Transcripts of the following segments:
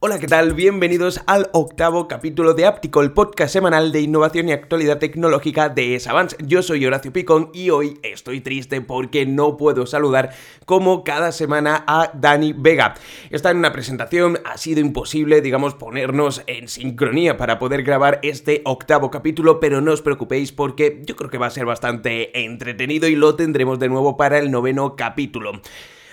Hola, ¿qué tal? Bienvenidos al octavo capítulo de Áptico, el podcast semanal de innovación y actualidad tecnológica de Savance. Yo soy Horacio Picón y hoy estoy triste porque no puedo saludar como cada semana a Dani Vega. Está en una presentación, ha sido imposible, digamos, ponernos en sincronía para poder grabar este octavo capítulo, pero no os preocupéis porque yo creo que va a ser bastante entretenido y lo tendremos de nuevo para el noveno capítulo.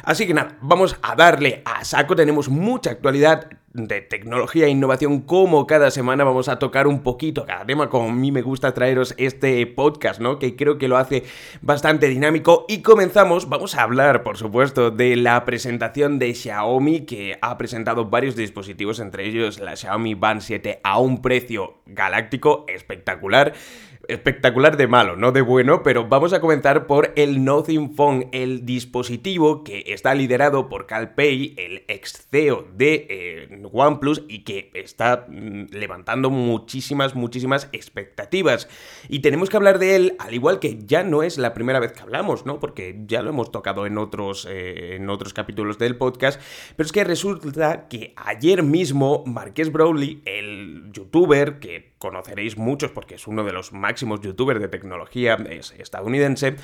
Así que nada, vamos a darle a saco, tenemos mucha actualidad de tecnología e innovación como cada semana vamos a tocar un poquito cada tema como a mí me gusta traeros este podcast, ¿no? Que creo que lo hace bastante dinámico. Y comenzamos, vamos a hablar por supuesto de la presentación de Xiaomi que ha presentado varios dispositivos entre ellos la Xiaomi Band 7 a un precio galáctico espectacular espectacular de malo, no de bueno, pero vamos a comenzar por el Nothing Phone, el dispositivo que está liderado por CalPay, el ex CEO de eh, OnePlus y que está mm, levantando muchísimas, muchísimas expectativas. Y tenemos que hablar de él, al igual que ya no es la primera vez que hablamos, ¿no? Porque ya lo hemos tocado en otros, eh, en otros capítulos del podcast, pero es que resulta que ayer mismo Marques Brownlee, el youtuber que conoceréis muchos porque es uno de los máximos youtubers de tecnología estadounidense,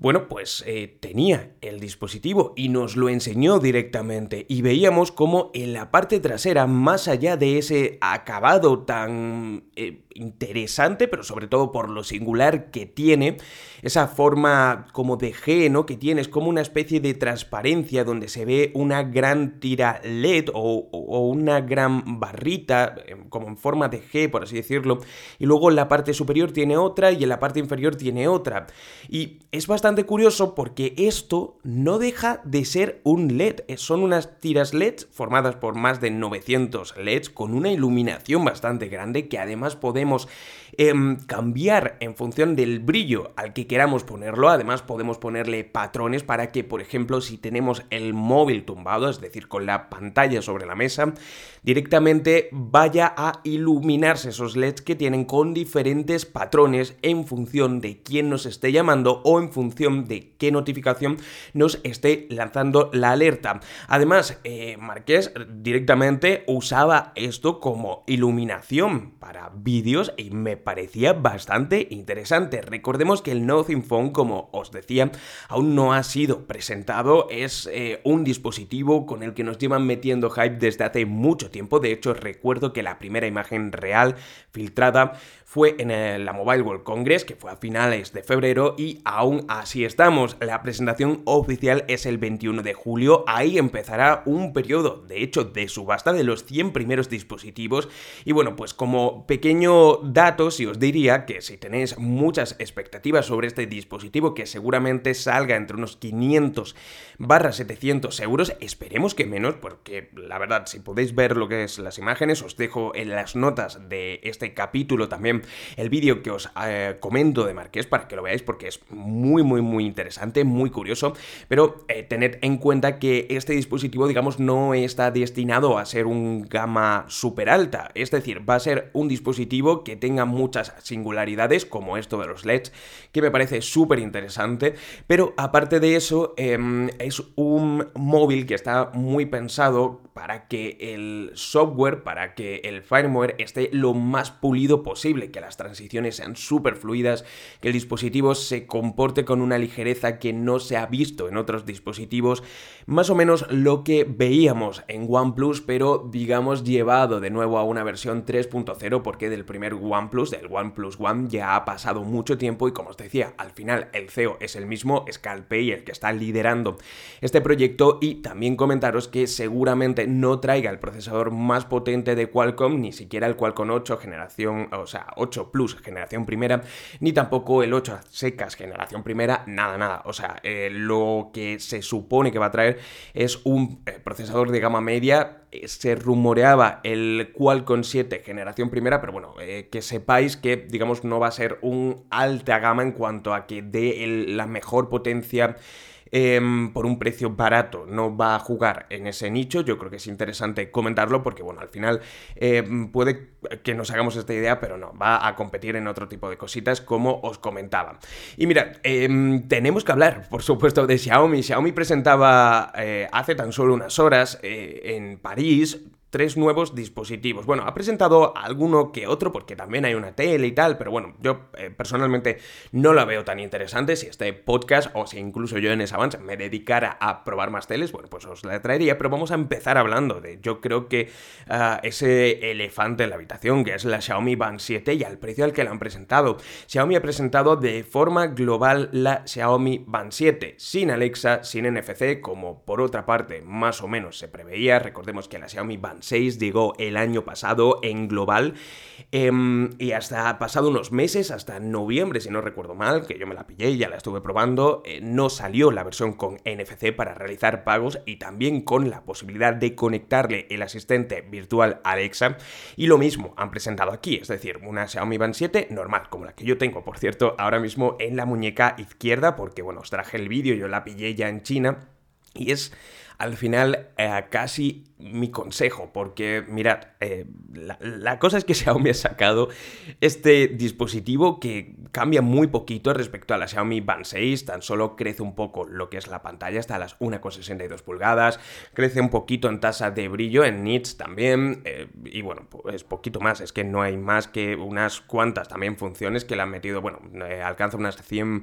bueno, pues eh, tenía el dispositivo y nos lo enseñó directamente y veíamos como en la parte trasera, más allá de ese acabado tan eh, interesante, pero sobre todo por lo singular que tiene, esa forma como de G, ¿no? Que tiene, es como una especie de transparencia donde se ve una gran tira LED o, o una gran barrita, em, como en forma de G, por así decirlo, y luego en la parte superior tiene otra y en la parte inferior tiene otra. Y es bastante curioso porque esto no deja de ser un LED. Eh, son unas tiras LED formadas por más de 900 LEDs con una iluminación bastante grande que además podemos Em, cambiar en función del brillo al que queramos ponerlo. Además podemos ponerle patrones para que, por ejemplo, si tenemos el móvil tumbado, es decir, con la pantalla sobre la mesa, directamente vaya a iluminarse esos LEDs que tienen con diferentes patrones en función de quién nos esté llamando o en función de qué notificación nos esté lanzando la alerta. Además, eh, Marqués directamente usaba esto como iluminación para vídeos y me parecía bastante interesante. Recordemos que el Nothing Phone, como os decía, aún no ha sido presentado, es eh, un dispositivo con el que nos llevan metiendo hype desde hace mucho tiempo. De hecho, recuerdo que la primera imagen real filtrada fue en la Mobile World Congress, que fue a finales de febrero, y aún así estamos. La presentación oficial es el 21 de julio, ahí empezará un periodo, de hecho, de subasta de los 100 primeros dispositivos. Y bueno, pues como pequeño dato, si os diría que si tenéis muchas expectativas sobre este dispositivo, que seguramente salga entre unos 500 barra 700 euros, esperemos que menos, porque la verdad, si podéis ver lo que es las imágenes, os dejo en las notas de este capítulo también el vídeo que os eh, comento de Marqués para que lo veáis porque es muy, muy, muy interesante, muy curioso, pero eh, tened en cuenta que este dispositivo, digamos, no está destinado a ser un gama súper alta, es decir, va a ser un dispositivo que tenga muchas singularidades, como esto de los LEDs, que me parece súper interesante, pero aparte de eso, em, es un móvil que está muy pensado para que el software, para que el firmware esté lo más pulido posible, que las transiciones sean súper fluidas, que el dispositivo se comporte con una ligereza que no se ha visto en otros dispositivos, más o menos lo que veíamos en OnePlus, pero digamos llevado de nuevo a una versión 3.0, porque del primer OnePlus, del OnePlus One, ya ha pasado mucho tiempo y como os decía, al final el CEO es el mismo, Scalpay, el que está liderando este proyecto y también comentaros que seguramente no traiga el procesador más potente de Qualcomm, ni siquiera el Qualcomm 8 generación, o sea, 8 Plus generación primera, ni tampoco el 8 secas generación primera, nada, nada. O sea, eh, lo que se supone que va a traer es un eh, procesador de gama media. Eh, se rumoreaba el Qualcomm 7 generación primera, pero bueno, que sepáis que, digamos, no va a ser un alta gama en cuanto a que dé la mejor potencia em, por un precio barato no va a jugar en ese nicho, yo creo que es interesante comentarlo porque, bueno, al final em, puede que nos hagamos esta idea, pero no, va a competir en otro tipo de cositas como os comentaba. Y mira, em, tenemos que hablar, por supuesto, de Xiaomi. Xiaomi presentaba eh, hace tan solo unas horas eh, en París tres nuevos dispositivos. Bueno, ha presentado alguno que otro porque también hay una tele y tal, pero bueno, yo eh, personalmente no la veo tan interesante. Si este podcast o si incluso yo en ese avance me dedicara a probar más teles, bueno, pues os la traería, pero vamos a empezar hablando de, yo creo que ah, ese elefante en la habitación, que es la Xiaomi Band 7 y al precio al que la han presentado. Xiaomi ha presentado de forma global la Xiaomi Band 7, sin Alexa, sin NFC, como por otra parte más o menos se preveía. Recordemos que la Xiaomi Band 6 llegó el año pasado en global. Em, y hasta pasado unos meses, hasta noviembre si no recuerdo mal, que yo me la pillé y ya la estuve probando, eh, no salió la versión con NFC para realizar pagos y también con la posibilidad de conectarle el asistente virtual Alexa. Y lo mismo han presentado aquí, es decir, una Xiaomi Band 7 normal, como la que yo tengo, por cierto, ahora mismo en la muñeca izquierda, porque bueno, os traje el vídeo, yo la pillé ya en China. Y es al final eh, casi mi consejo, porque mirad, eh, la, cosa es que Xiaomi ha sacado este dispositivo que cambia muy poquito respecto a la Xiaomi Band 6, tan solo crece un poco lo que es la pantalla hasta las 1,62 pulgadas, crece un poquito en tasa de brillo, en nits también, eh, y bueno, pues poquito más, es que no hay más que unas cuantas también funciones que le han metido, bueno, alcanza unas 100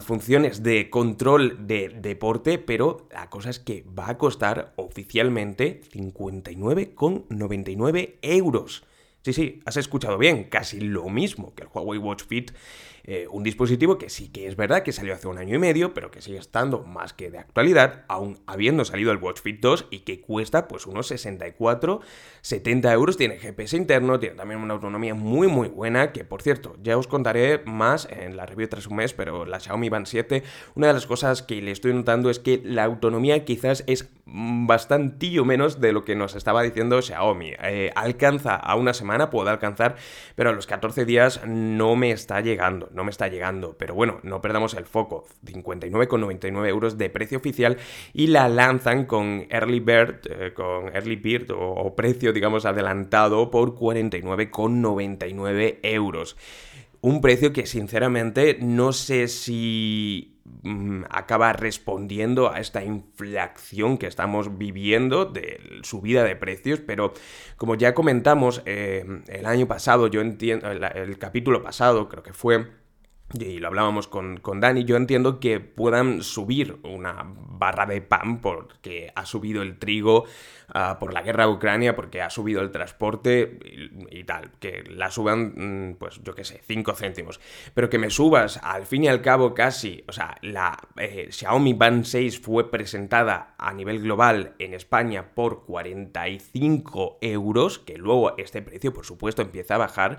funciones de control de deporte, pero la cosa es que va a costar oficialmente 59,99 euros. Sí, sí, has escuchado bien, casi lo mismo que el Huawei Watch Fit eh, un dispositivo que sí que es verdad que salió hace un año y medio, pero que sigue estando más que de actualidad, aún habiendo salido el Watch Fit 2 y que cuesta pues unos 64, 70 euros, tiene GPS interno, tiene también una autonomía muy muy buena, que por cierto, ya os contaré más en la review tras un mes, pero la Xiaomi Band 7, una de las cosas que le estoy notando es que la autonomía quizás es bastantillo menos de lo que nos estaba diciendo Xiaomi. Eh, alcanza a una semana, puede alcanzar, pero a los 14 días no me está llegando no me está llegando, pero bueno, no perdamos el foco, 59,99 euros de precio oficial y la lanzan con Early Bird, eh, con Early Bird o, precio digamos adelantado por 49,99 euros. Un precio que sinceramente no sé si mm, acaba respondiendo a esta inflación que estamos viviendo de subida de precios, pero como ya comentamos eh, el año pasado, yo entiendo, el capítulo pasado creo que fue, y lo hablábamos con, con, Dani, yo entiendo que puedan subir una barra de pan porque ha subido el trigo ah, por la guerra de Ucrania, porque ha subido el transporte y, tal, que la suban, mm, pues yo qué sé, 5 céntimos. Pero que me subas al fin y al cabo casi, o sea, la eh, Xiaomi Band 6 fue presentada a nivel global en España por 45 euros, que luego este precio por supuesto empieza a bajar.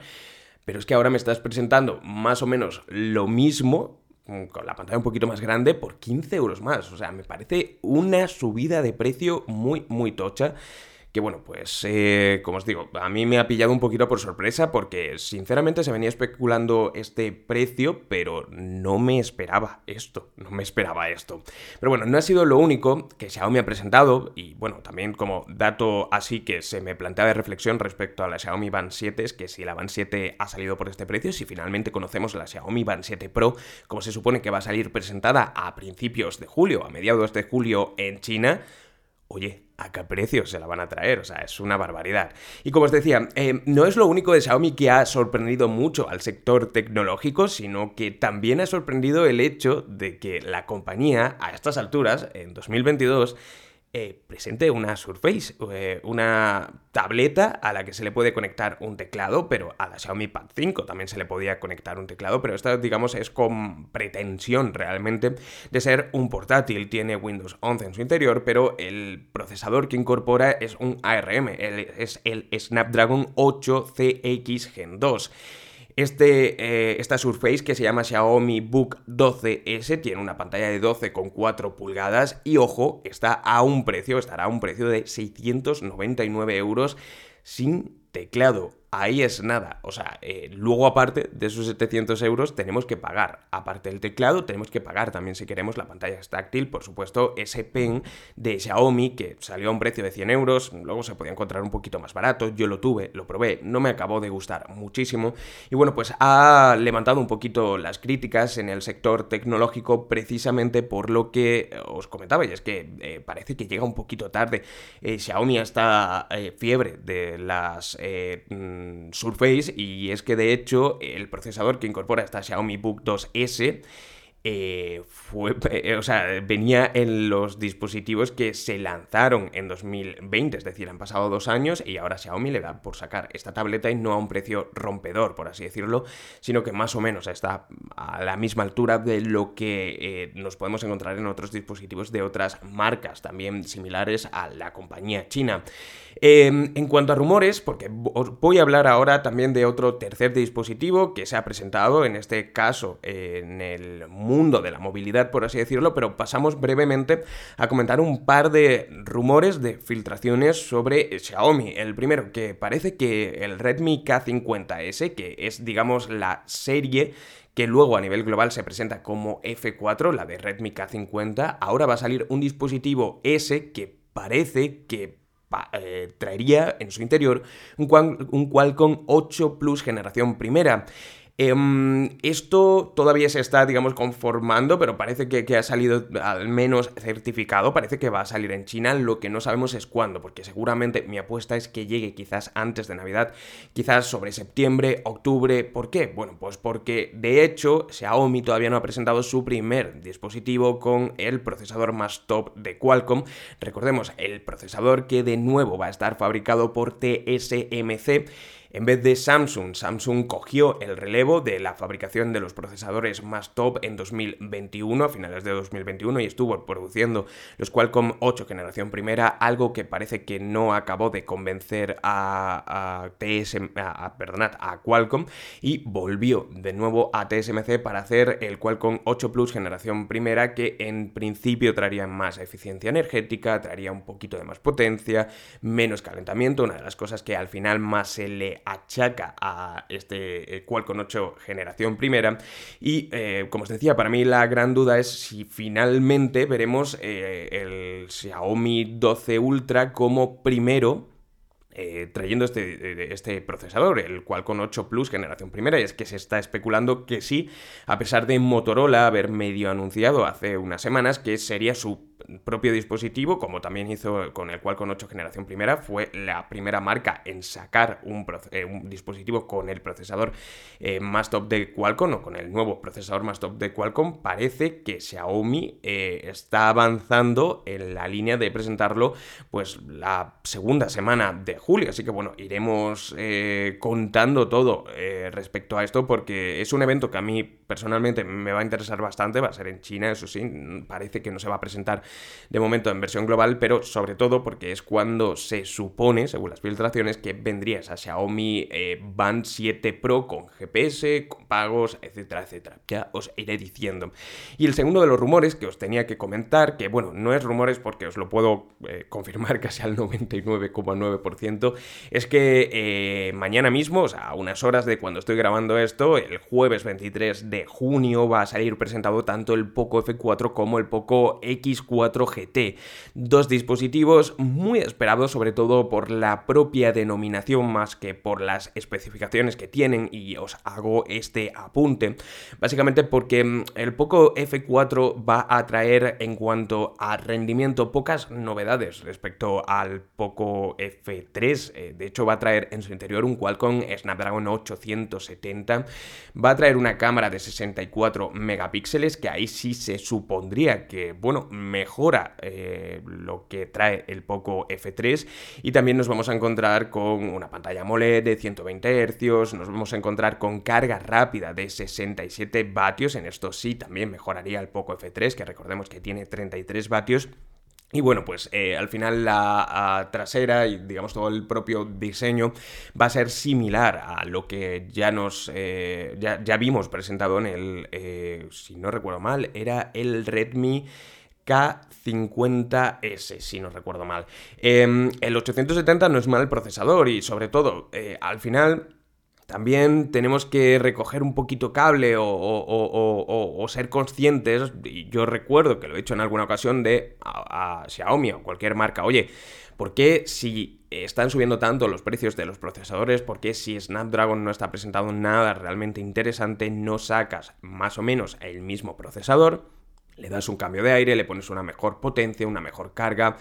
Pero es que ahora me estás presentando más o menos lo mismo, mm, con la pantalla un poquito más grande, por 15 euros más. O sea, me parece una subida de precio muy, muy tocha que bueno, pues eh, como os digo, a mí me ha pillado un poquito por sorpresa porque sinceramente se venía especulando este precio, pero no me esperaba esto, no me esperaba esto. Pero bueno, no ha sido lo único que Xiaomi ha presentado y bueno, también como dato así que se me plantea de reflexión respecto a la Xiaomi Band 7 es que si la Band 7 ha salido por este precio, si finalmente conocemos la Xiaomi Band 7 Pro, como se supone que va a salir presentada a principios de julio, a mediados de julio en China, oye, ¿a qué precio se la van a traer? O sea, es una barbaridad. Y como os decía, eh, no es lo único de Xiaomi que ha sorprendido mucho al sector tecnológico, sino que también ha sorprendido el hecho de que la compañía, a estas alturas, en 2022, eh, presente una Surface, eh, una tableta a la que se le puede conectar un teclado, pero a la Xiaomi Pad 5 también se le podía conectar un teclado, pero esta, digamos, es con pretensión realmente de ser un portátil. Tiene Windows 11 en su interior, pero el procesador que incorpora es un ARM, es el Snapdragon 8 CX Gen 2. Este, eh, esta Surface que se llama Xiaomi Book 12S tiene una pantalla de 12,4 pulgadas y ojo, está a un precio, estará a un precio de 699 euros sin teclado. Ahí es nada. O sea, eh, luego aparte de esos 700 euros tenemos que pagar, aparte del teclado, tenemos que pagar también si queremos la pantalla táctil, por supuesto, ese pen de Xiaomi que salió a un precio de 100 euros, luego se podía encontrar un poquito más barato, yo lo tuve, lo probé, no me acabó de gustar muchísimo y bueno, pues ha levantado un poquito las críticas en el sector tecnológico precisamente por lo que os comentaba y es que eh, parece que llega un poquito tarde. Eh, Xiaomi está fiebre de las Surface y es que de hecho el procesador que incorpora esta Xiaomi Book 2S eh, fue, eh, o sea, venía en los dispositivos que se lanzaron en 2020, es decir, han pasado dos años y ahora Xiaomi le da por sacar esta tableta y no a un precio rompedor, por así decirlo, sino que más o menos está a la misma altura de lo que eh, nos podemos encontrar en otros dispositivos de otras marcas, también similares a la compañía china. Em, en cuanto a rumores, porque os voy a hablar ahora también de otro tercer dispositivo que se ha presentado, en este caso en el mundo de la movilidad, por así decirlo, pero pasamos brevemente a comentar un par de rumores de filtraciones sobre Xiaomi. El primero, que parece que el Redmi K50S, que es, digamos, la serie que luego a nivel global se presenta como F4, la de Redmi K50, ahora va a salir un dispositivo S que parece que eh, traería en su interior un Qualcomm 8 Plus generación primera. Em, esto todavía se está, digamos, conformando, pero parece que, ha salido al menos certificado, parece que va a salir en China, lo que no sabemos es cuándo, porque seguramente mi apuesta es que llegue quizás antes de Navidad, quizás sobre septiembre, octubre, ¿por qué? Bueno, pues porque de hecho Xiaomi todavía no ha presentado su primer dispositivo con el procesador más top de Qualcomm, recordemos, el procesador que de nuevo va a estar fabricado por TSMC, en vez de Samsung, Samsung cogió el relevo de la fabricación de los procesadores más top en 2021, a finales de 2021, y estuvo produciendo los Qualcomm 8 generación primera, algo que parece que no acabó de convencer a, a, a Qualcomm, y volvió de nuevo a TSMC para hacer el Qualcomm 8 Plus generación primera, que en principio traería más eficiencia energética, traería un poquito de más potencia, menos calentamiento, una de las cosas que al final más se le achaca a este eh, Qualcomm 8 generación primera. Y eh, como os decía, para mí la gran duda es si finalmente veremos eh, el Xiaomi 12 Ultra como primero trayendo este, este, procesador, el Qualcomm 8 Plus generación primera, y es que se está especulando que sí, a pesar de Motorola haber medio anunciado hace unas semanas que sería su propio dispositivo, como también hizo con el Qualcomm 8 generación primera, fue la primera marca en sacar un, eh, dispositivo con el procesador eh, más top de Qualcomm o con el nuevo procesador más top de Qualcomm. Parece que Xiaomi eh, está avanzando en la línea de presentarlo pues la segunda semana de julio, así que bueno, iremos contando todo respecto a esto porque es un evento que a mí personalmente me va a interesar bastante, va a ser en China, eso sí, parece que no se va a presentar de momento en versión global, pero sobre todo porque es cuando se supone, según las filtraciones, que vendría esa Xiaomi eh, Band 7 Pro con GPS, con pagos, etcétera, etcétera. Ya os iré diciendo. Y el segundo de los rumores que os tenía que comentar, que bueno, no es rumores porque os lo puedo eh, confirmar casi al 99,9%, es que eh, mañana mismo, o sea, a unas horas de cuando estoy grabando esto, el jueves 23 de junio va a salir presentado tanto el Poco F4 como el Poco X4 GT. Dos dispositivos muy esperados sobre todo por la propia denominación más que por las especificaciones que tienen y os hago este apunte. Básicamente porque mm, el Poco F4 va a traer en cuanto a rendimiento pocas novedades respecto al Poco F3. Eh, de hecho va a traer en su interior un Qualcomm Snapdragon 870. Va a traer una cámara de 64 megapíxeles que ahí sí se supondría que, bueno, mejor mejora eh, lo que trae el Poco F3 y también nos vamos a encontrar con una pantalla AMOLED de 120 Hz, nos vamos a encontrar con carga rápida de 67 vatios, en esto sí también mejoraría el Poco F3 que recordemos que tiene 33 vatios. Y bueno, pues eh, al final la trasera y digamos todo el propio diseño va a ser similar a lo que ya nos eh, ya, vimos presentado en el, si no recuerdo mal, era el Redmi K50S, si no recuerdo mal. Em, el 870 no es mal procesador y sobre todo, eh, al final también tenemos que recoger un poquito cable o, ser conscientes, y yo recuerdo que lo he hecho en alguna ocasión de a, Xiaomi o cualquier marca, oye, ¿por qué si están subiendo tanto los precios de los procesadores, por qué si Snapdragon no está presentado nada realmente interesante, no sacas más o menos el mismo procesador? Le das un cambio de aire, le pones una mejor potencia, una mejor carga,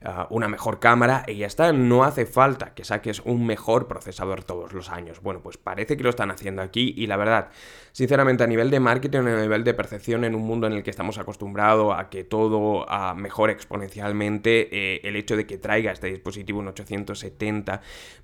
Ah, una mejor cámara y ya está, no hace falta que saques un mejor procesador todos los años. Bueno, pues parece que lo están haciendo aquí y la verdad, sinceramente a nivel de marketing, a nivel de percepción en un mundo en el que estamos acostumbrados a que todo uh, mejore exponencialmente, eh, el hecho de que traiga este dispositivo en 870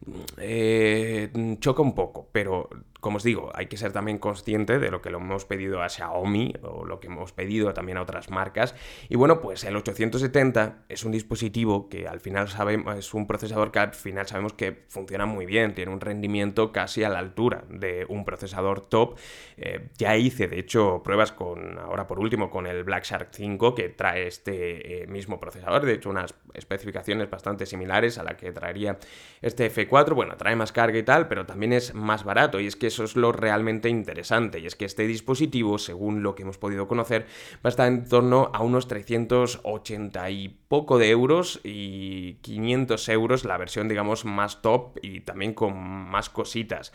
mm, eh, choca un poco, pero como os digo, hay que ser también consciente de lo que lo hemos pedido a Xiaomi o lo que hemos pedido también a otras marcas. Y bueno, pues el 870 es un dispositivo que al final sabemos, es un procesador que al final sabemos que funciona muy bien, tiene un rendimiento casi a la altura de un procesador top. Eh, ya hice, de hecho, pruebas con, ahora por último, con el Black Shark 5 que trae este eh, mismo procesador, de hecho unas especificaciones bastante similares a la que traería este F4. Bueno, trae más carga y tal, pero también es más barato y es que eso es lo realmente interesante, y es que este dispositivo, según lo que hemos podido conocer, va a estar en torno a unos 380 y poco de euros y 500 euros la versión, digamos, más top y también con más cositas.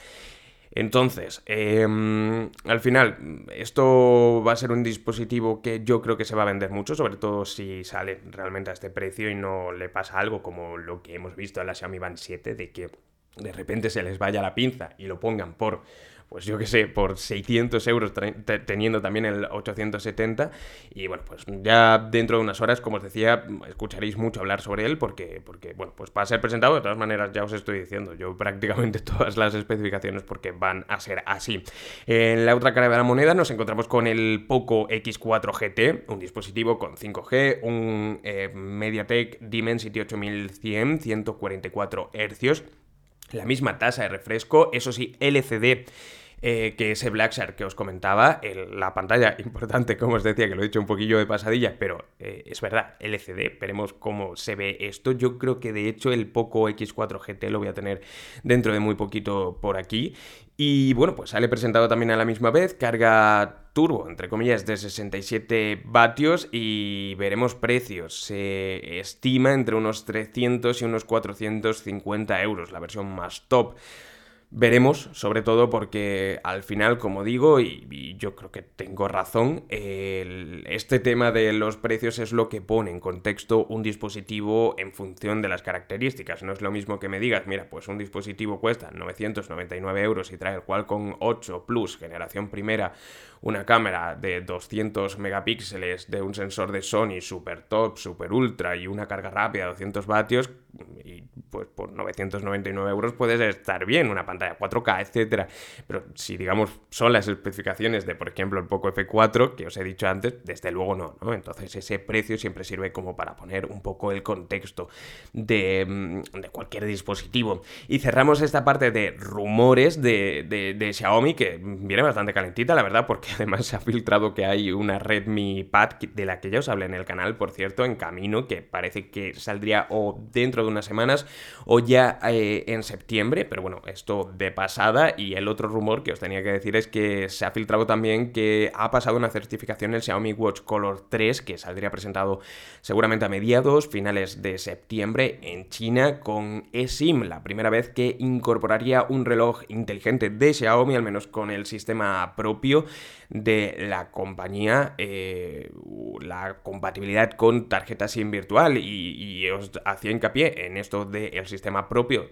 Entonces, em, al final, esto va a ser un dispositivo que yo creo que se va a vender mucho, sobre todo si sale realmente a este precio y no le pasa algo como lo que hemos visto en la Xiaomi Band 7, de que de repente se les vaya la pinza y lo pongan por pues yo qué sé, por 600 euros teniendo también el 870. Y bueno, pues ya dentro de unas horas, como os decía, escucharéis mucho hablar sobre él porque, porque bueno, pues para ser presentado, de todas maneras ya os estoy diciendo, yo prácticamente todas las especificaciones porque van a ser así. En la otra cara de la moneda nos encontramos con el Poco X4 GT, un dispositivo con 5G, un eh, MediaTek Dimensity 8100, 144 Hz la misma tasa de refresco, eso sí, LCD eh, que ese Black Shark que os comentaba, la pantalla importante, como os decía, que lo he dicho un poquillo de pasadilla, pero eh, es verdad, LCD, veremos cómo se ve esto. Yo creo que de hecho el Poco X4 GT lo voy a tener dentro de muy poquito por aquí. Y bueno, pues sale presentado también a la misma vez, carga turbo, entre comillas, de 67 vatios y veremos precios. Se estima entre unos 300 y unos 450 euros, la versión más top. Veremos, sobre todo porque al final, como digo, y, yo creo que tengo razón, este tema de los precios es lo que pone en contexto un dispositivo en función de las características. No es lo mismo que me digas, mira, pues un dispositivo cuesta 999 euros y trae el Qualcomm 8 Plus, generación primera, una cámara de 200 megapíxeles de un sensor de Sony super top, super ultra y una carga rápida de 200 vatios, y pues por 999 euros puedes estar bien, una pantalla 4K, etcétera. Pero si digamos son las especificaciones de, por ejemplo, el Poco F4 que os he dicho antes, desde luego no, ¿no? Entonces ese precio siempre sirve como para poner un poco el contexto de, mm, de cualquier dispositivo. Y cerramos esta parte de rumores de, de, de, Xiaomi, que viene bastante calentita, la verdad, porque además se ha filtrado que hay una Redmi Pad de la que ya os hablé en el canal, por cierto, en camino, que parece que saldría o dentro de unas semanas o ya eh, en septiembre, pero bueno, esto de pasada. Y el otro rumor que os tenía que decir es que se ha filtrado también que ha pasado una certificación el Xiaomi Watch Color 3, que saldría presentado seguramente a mediados, finales de septiembre en China con eSIM, la primera vez que incorporaría un reloj inteligente de Xiaomi, al menos con el sistema propio de la compañía, eh, la compatibilidad con tarjeta SIM virtual. Y, y os hacía hincapié en esto del sistema propio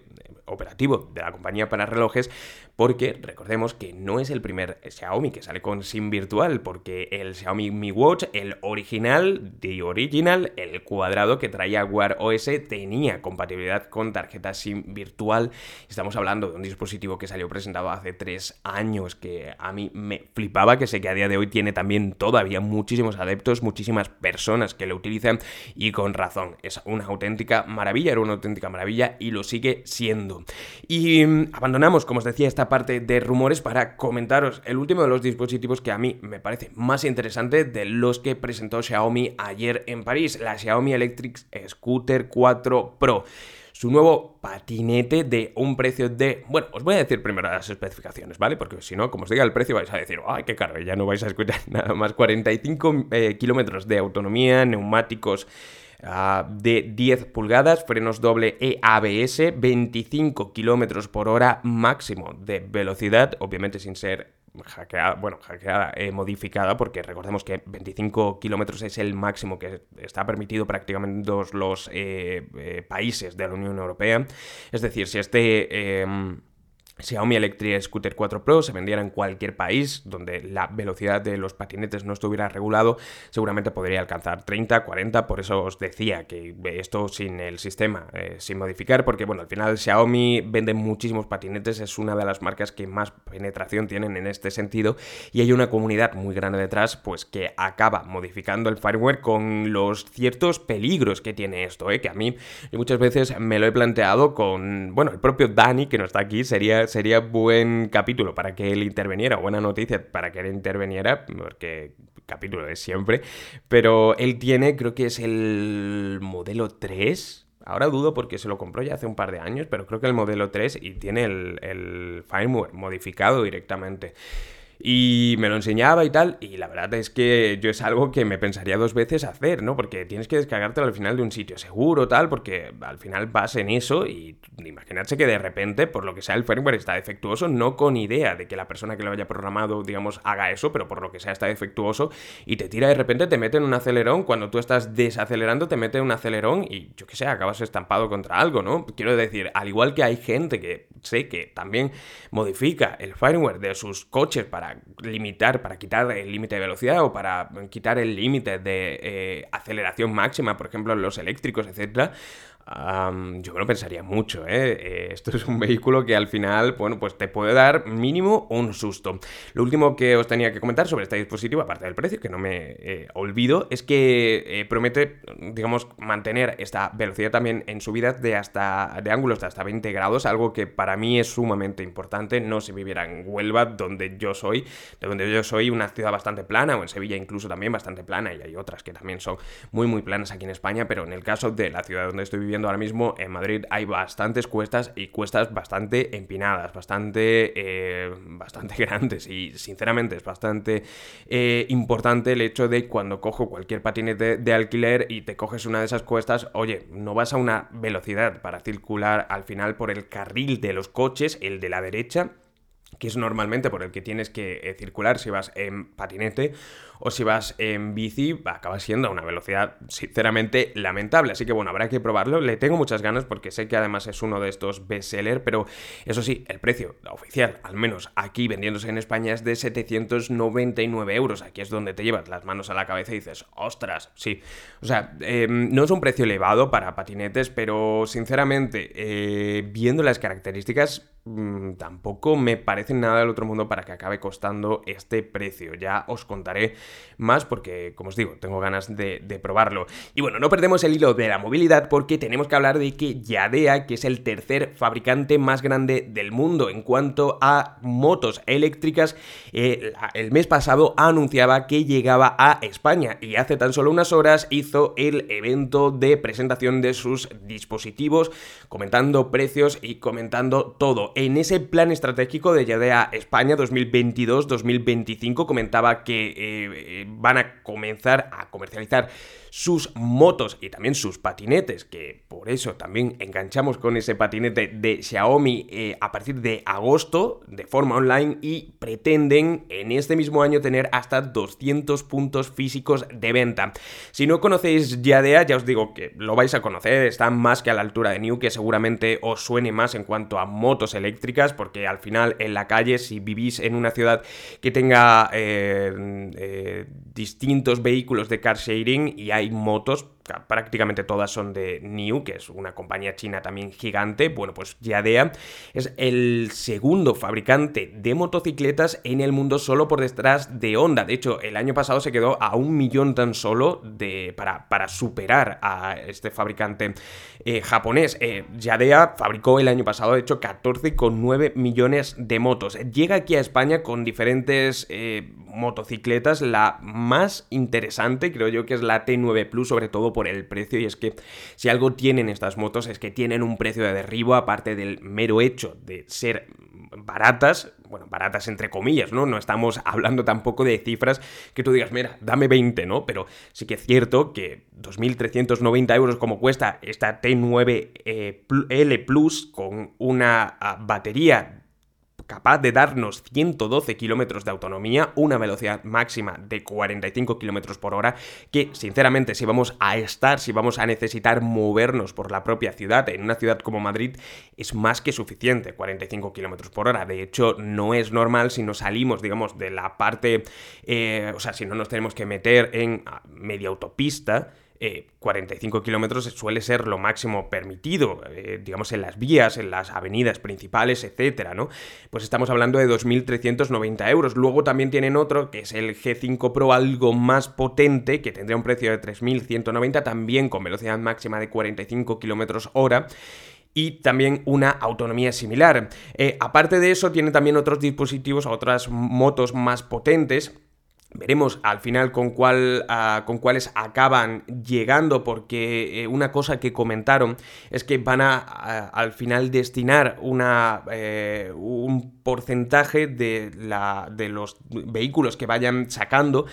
operativo de la compañía para relojes, porque recordemos que no es el primer Xiaomi que sale con SIM virtual, porque el Xiaomi Mi Watch, el original, de original, el cuadrado que traía Wear OS, tenía compatibilidad con tarjeta SIM virtual. Estamos hablando de un dispositivo que salió presentado hace tres años, que a mí me flipaba, que sé que a día de hoy tiene también todavía muchísimos adeptos, muchísimas personas que lo utilizan, y con razón, es una auténtica maravilla, era una auténtica maravilla y lo sigue siendo. Y mm, abandonamos, como os decía, esta parte de rumores para comentaros el último de los dispositivos que a mí me parece más interesante de los que presentó Xiaomi ayer en París, la Xiaomi Electric Scooter 4 Pro su nuevo patinete de un precio de... Bueno, os voy a decir primero las especificaciones, ¿vale? Porque si no, como os diga el precio vais a decir, ¡ay, qué caro! Ya no vais a escuchar nada más. 45 eh, kilómetros de autonomía, neumáticos... Ah, de 10 pulgadas, frenos doble EABS, 25 kilómetros por hora máximo de velocidad, obviamente sin ser hackeada, bueno, hackeada, eh, modificada, porque recordemos que 25 kilómetros es el máximo que está permitido prácticamente en todos los eh, eh, países de la Unión Europea. Es decir, si este em, Xiaomi Electric Scooter 4 Pro se vendiera en cualquier país donde la velocidad de los patinetes no estuviera regulado, seguramente podría alcanzar 30, 40, por eso os decía que esto sin el sistema, eh, sin modificar, porque bueno, al final Xiaomi vende muchísimos patinetes, es una de las marcas que más penetración tienen en este sentido y hay una comunidad muy grande detrás, pues que acaba modificando el firmware con los ciertos peligros que tiene esto, ¿eh? que a mí muchas veces me lo he planteado con, bueno, el propio Dani que no está aquí, sería sería buen capítulo para que él interveniera, buena noticia para que él interveniera, porque capítulo es siempre, pero él tiene, creo que es el modelo 3. Ahora dudo porque se lo compró ya hace un par de años, pero creo que el modelo 3 y tiene el, el firmware modificado directamente. Y me lo enseñaba y tal, y la verdad es que yo es algo que me pensaría dos veces hacer, ¿no? Porque tienes que descargártelo al final de un sitio seguro, tal, porque al final vas en eso y imaginarse que de repente, por lo que sea, el firmware está defectuoso, no con idea de que la persona que lo haya programado, digamos, haga eso, pero por lo que sea está defectuoso y te tira de repente, te mete en un acelerón, cuando tú estás desacelerando, te mete en un acelerón y yo qué sé, acabas estampado contra algo, ¿no? Quiero decir, al igual que hay gente que sé que también modifica el firmware de sus coches para limitar, para quitar el límite de velocidad o para quitar el límite de eh, aceleración máxima, por ejemplo, los eléctricos, etcétera, yo lo pensaría mucho, ¿eh? ¿eh? Esto es un vehículo que al final, bueno, pues te puede dar mínimo un susto. Lo último que os tenía que comentar sobre este dispositivo, aparte del precio, que no me eh, olvido, es que eh, promete, digamos, mantener esta velocidad también en subidas de hasta de ángulos de hasta 20 grados, algo que para mí es sumamente importante. No si viviera en Huelva, donde yo soy, de donde yo soy, una ciudad bastante plana, o en Sevilla incluso también bastante plana, y hay otras que también son muy, muy planas aquí en España, pero en el caso de la ciudad donde estoy viviendo, ahora mismo en Madrid hay bastantes cuestas y cuestas bastante empinadas, bastante, eh, bastante grandes. Y sinceramente es bastante eh, importante el hecho de cuando cojo cualquier patinete de alquiler y te coges una de esas cuestas, oye, no vas a una velocidad para circular al final por el carril de los coches, el de la derecha, que es normalmente por el que tienes que eh, circular si vas en patinete o si vas en bici, acaba siendo a una velocidad sinceramente lamentable. Así que bueno, habrá que probarlo. Le tengo muchas ganas porque sé que además es uno de estos bestsellers, pero eso sí, el precio oficial, al menos aquí vendiéndose en España, es de 799 euros. Aquí es donde te llevas las manos a la cabeza y dices, ostras, sí. O sea, em, no es un precio elevado para patinetes, pero sinceramente, eh, viendo las características, mm, tampoco me parece nada del otro mundo para que acabe costando este precio. Ya os contaré más porque, como os digo, tengo ganas de, probarlo. Y bueno, no perdemos el hilo de la movilidad porque tenemos que hablar de que Yadea, que es el tercer fabricante más grande del mundo en cuanto a motos eléctricas, eh, el mes pasado anunciaba que llegaba a España y hace tan solo unas horas hizo el evento de presentación de sus dispositivos, comentando precios y comentando todo. En ese plan estratégico de Yadea España 2022-2025 comentaba que eh, eh, van a comenzar a comercializar sus motos y también sus patinetes, que por eso también enganchamos con ese patinete de Xiaomi eh, a partir de agosto de forma online y pretenden en este mismo año tener hasta 200 puntos físicos de venta. Si no conocéis Yadea, ya os digo que lo vais a conocer, está más que a la altura de New, que seguramente os suene más en cuanto a motos eléctricas, porque al final en la calle, si vivís en una ciudad que tenga eh, eh, distintos vehículos de car sharing y hay motos, prácticamente todas son de NIU, que es una compañía china también gigante. Bueno, pues Yadea es el segundo fabricante de motocicletas en el mundo solo por detrás de Honda. De hecho, el año pasado se quedó a un millón tan solo de, para, para superar a este fabricante eh, japonés. Eh, Yadea fabricó el año pasado, de hecho, 14,9 millones de motos. Llega aquí a España con diferentes eh, motocicletas. La más interesante, creo yo, que es la T9 Plus, sobre todo el precio. Y es que si algo tienen estas motos es que tienen un precio de derribo, aparte del mero hecho de ser baratas, bueno, baratas entre comillas, ¿no? No estamos hablando tampoco de cifras que tú digas, mira, dame 20, ¿no? Pero sí que es cierto que 2.390 euros como cuesta esta T9L eh, Plus con una ah, batería capaz de darnos 112 kilómetros de autonomía, una velocidad máxima de 45 kilómetros por hora, que sinceramente si vamos a estar, si vamos a necesitar movernos por la propia ciudad, en una ciudad como Madrid, es más que suficiente 45 kilómetros por hora. De hecho, no es normal si nos salimos, digamos, de la parte, eh, o sea, si no nos tenemos que meter en media autopista, 45 eh, kilómetros suele ser lo máximo permitido, eh, digamos, en las vías, en las avenidas principales, etcétera, ¿no? Pues estamos hablando de 2.390 euros. Luego también tienen otro, que es el G5 Pro, algo más potente, que tendría un precio de 3.190, también con velocidad máxima de 45 kilómetros hora y también una autonomía similar. Eh, aparte de eso, tiene también otros dispositivos, otras motos más potentes Veremos al final con, cuál, ah, con cuáles acaban llegando, porque eh, una cosa que comentaron es que van a, al final destinar una, eh, un porcentaje de, la, de los vehículos que vayan sacando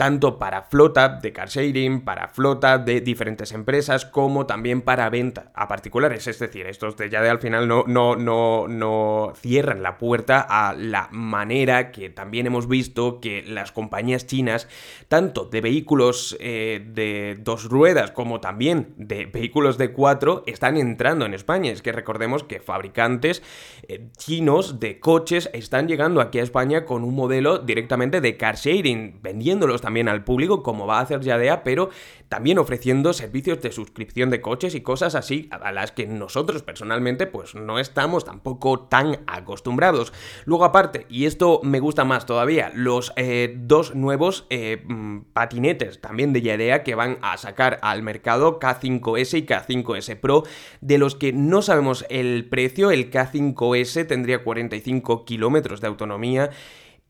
tanto para flota de car sharing, para flota de diferentes empresas, como también para venta a particulares. Es decir, estos de ya de al final no, no, no, no cierran la puerta a la manera que también hemos visto que las compañías chinas, tanto de vehículos eh, de dos ruedas como también de vehículos de cuatro, están entrando en España. Es que recordemos que fabricantes eh, chinos de coches están llegando aquí a España con un modelo directamente de car sharing, vendiéndolos también también al público, como va a hacer Yadea, pero también ofreciendo servicios de suscripción de coches y cosas así a las que nosotros personalmente pues no estamos tampoco tan acostumbrados. Luego aparte, y esto me gusta más todavía, los eh, dos nuevos eh, mm, patinetes también de Yadea que van a sacar al mercado K5S y K5S Pro, de los que no sabemos el precio, el K5S tendría 45 kilómetros de autonomía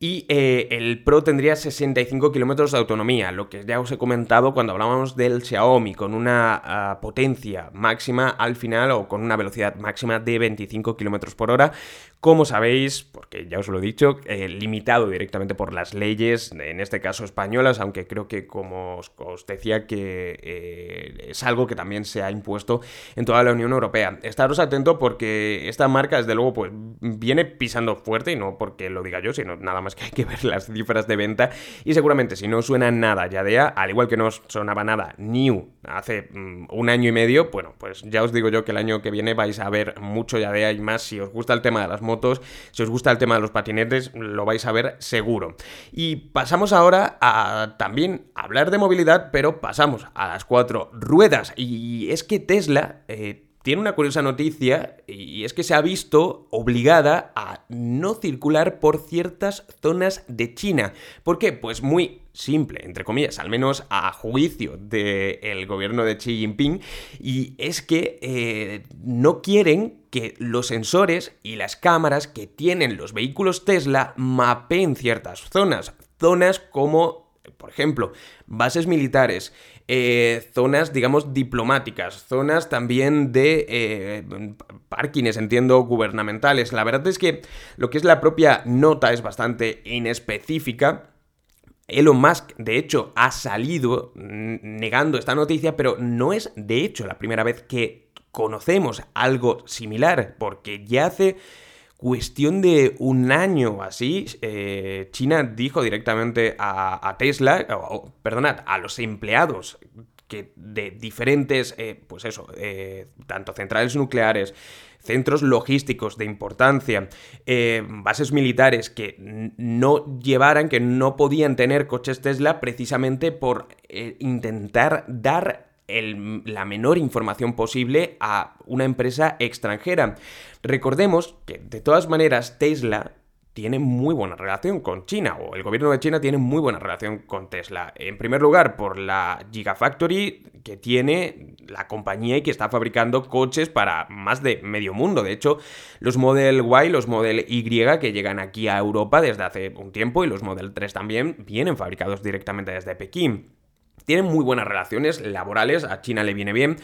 y eh, el Pro tendría 65 kilómetros de autonomía, lo que ya os he comentado cuando hablábamos del Xiaomi, con una ah, potencia máxima al final o con una velocidad máxima de 25 kilómetros por hora, como sabéis, porque ya os lo he dicho, eh, limitado directamente por las leyes, en este caso españolas, aunque creo que como os, decía que eh, es algo que también se ha impuesto en toda la Unión Europea. Estaros atento porque esta marca, desde luego, pues viene pisando fuerte y no porque lo diga yo, sino nada más que hay que ver las cifras de venta y seguramente si no suena nada Yadea, al igual que no sonaba nada New hace mm, un año y medio, bueno, pues ya os digo yo que el año que viene vais a ver mucho Yadea y más si os gusta el tema de las motos, si os gusta el tema de los patinetes, lo vais a ver seguro. Y pasamos ahora a también hablar de movilidad, pero pasamos a las cuatro ruedas. Y es que Tesla... Eh, tiene una curiosa noticia y es que se ha visto obligada a no circular por ciertas zonas de China. ¿Por qué? Pues muy simple, entre comillas, al menos a juicio del gobierno de Xi Jinping, y es que eh, no quieren que los sensores y las cámaras que tienen los vehículos Tesla mapeen ciertas zonas, zonas como por ejemplo, bases militares, eh, zonas, digamos, diplomáticas, zonas también de eh, parkings, entiendo, gubernamentales. La verdad es que lo que es la propia nota es bastante inespecífica. Elon Musk, de hecho, ha salido negando esta noticia, pero no es, de hecho, la primera vez que conocemos algo similar, porque ya hace cuestión de un año así, eh, China dijo directamente a, Tesla, perdonad, a los empleados que de diferentes, eh, pues eso, eh, tanto centrales nucleares, centros logísticos de importancia, bases militares que no llevaran, que no podían tener coches Tesla precisamente por intentar dar la menor información posible a una empresa extranjera. Recordemos que de todas maneras Tesla tiene muy buena relación con China, o el gobierno de China tiene muy buena relación con Tesla. En primer lugar, por la Gigafactory que tiene la compañía y que está fabricando coches para más de medio mundo. De hecho, los Model Y, los Model Y que llegan aquí a Europa desde hace un tiempo y los Model 3 también vienen fabricados directamente desde Pekín. Tienen muy buenas relaciones laborales, a China le viene bien,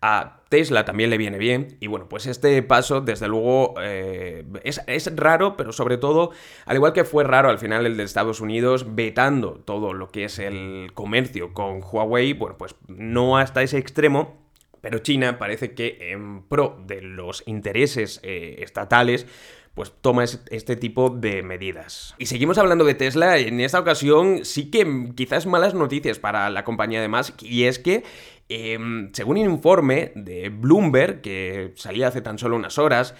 a Tesla también le viene bien. Y bueno, pues este paso, desde luego, eh, es, es, raro, pero sobre todo, al igual que fue raro al final el de Estados Unidos, vetando todo lo que es el comercio con Huawei, bueno, pues no hasta ese extremo. Pero China parece que en pro de los intereses eh, estatales, pues toma este tipo de medidas. Y seguimos hablando de Tesla, en esta ocasión sí que quizás malas noticias para la compañía de Musk, y es que em, según un informe de Bloomberg, que salía hace tan solo unas horas,